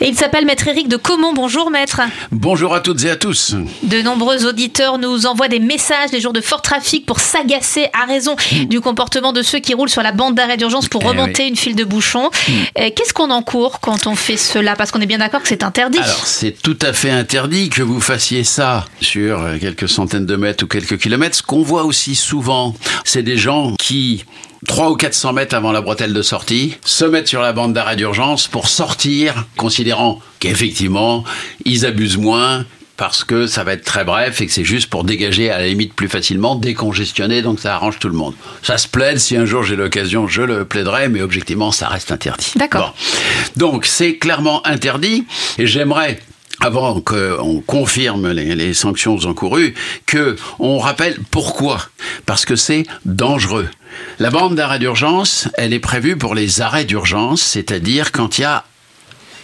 Et il s'appelle Maître Éric de Comont. Bonjour Maître. Bonjour à toutes et à tous. De nombreux auditeurs nous envoient des messages les jours de fort trafic pour s'agacer à raison du comportement de ceux qui roulent sur la bande d'arrêt d'urgence pour Eh remonter une file de bouchons. Euh, Qu'est-ce qu'on encourt quand on fait cela? Parce qu'on est bien d'accord que c'est interdit. Alors, c'est tout à fait interdit que vous fassiez ça sur euh, quelques centaines de mètres ou quelques kilomètres. Ce qu'on voit aussi souvent, c'est des gens qui 300 ou 400 mètres avant la bretelle de sortie, se mettent sur la bande d'arrêt d'urgence pour sortir, considérant qu'effectivement, ils abusent moins parce que ça va être très bref et que c'est juste pour dégager à la limite plus facilement, décongestionner, donc ça arrange tout le monde. Ça se plaide, si un jour j'ai l'occasion, je le plaiderai, mais objectivement, ça reste interdit. D'accord. Bon. Donc, c'est clairement interdit, et j'aimerais avant qu'on confirme les, les, sanctions encourues, que on rappelle pourquoi. Parce que c'est dangereux. La bande d'arrêt d'urgence, elle est prévue pour les arrêts d'urgence, c'est-à-dire quand il y a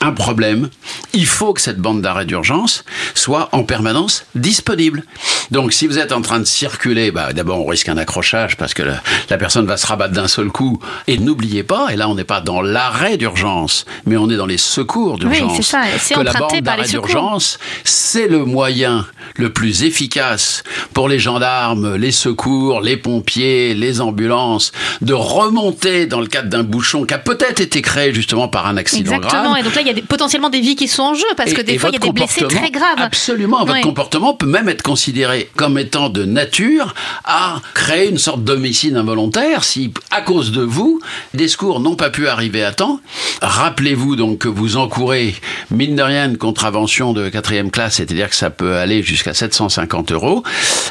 un problème, il faut que cette bande d'arrêt d'urgence soit en permanence disponible. Donc si vous êtes en train de circuler, bah, d'abord on risque un accrochage parce que la, la personne va se rabattre d'un seul coup. Et n'oubliez pas, et là on n'est pas dans l'arrêt d'urgence, mais on est dans les secours d'urgence. Oui, c'est ça. C'est que la emprunté bande par les d'urgence, c'est le moyen le plus efficace pour les gendarmes, les secours, les pompiers, les ambulances, de remonter dans le cadre d'un bouchon qui a peut-être été créé justement par un accident Exactement. grave. Et donc là, il y a des- potentiellement des vies qui sont en jeu parce que des fois, il y a des blessés très graves. Absolument. Votre Oui. comportement peut même être considéré comme étant de nature à créer une sorte d'homicide involontaire si, à cause de vous, des secours n'ont pas pu arriver à temps. Rappelez-vous donc que vous encourez, mine de rien, une contravention de quatrième classe, c'est-à-dire que ça peut aller jusqu'à 750 euros,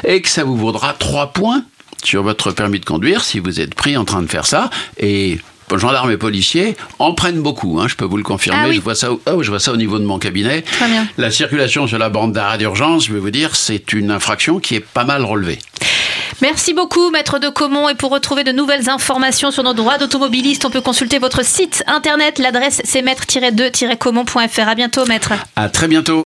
et que ça vous vaudra 3 points sur votre permis de conduire si vous êtes pris en train de faire ça. Et gendarmes et policiers en prennent beaucoup, hein, je peux vous le confirmer. Ah oui. je, vois ça, au- oh, je vois ça au niveau de mon cabinet. Très bien. La circulation sur la bande d'arrêt d'urgence, je vais vous dire, c'est une infraction qui est pas mal relevée. Merci beaucoup, Maître de Comont. Et pour retrouver de nouvelles informations sur nos droits d'automobiliste, on peut consulter votre site internet. L'adresse c'est maître-2-comont.fr. À bientôt, Maître. À très bientôt.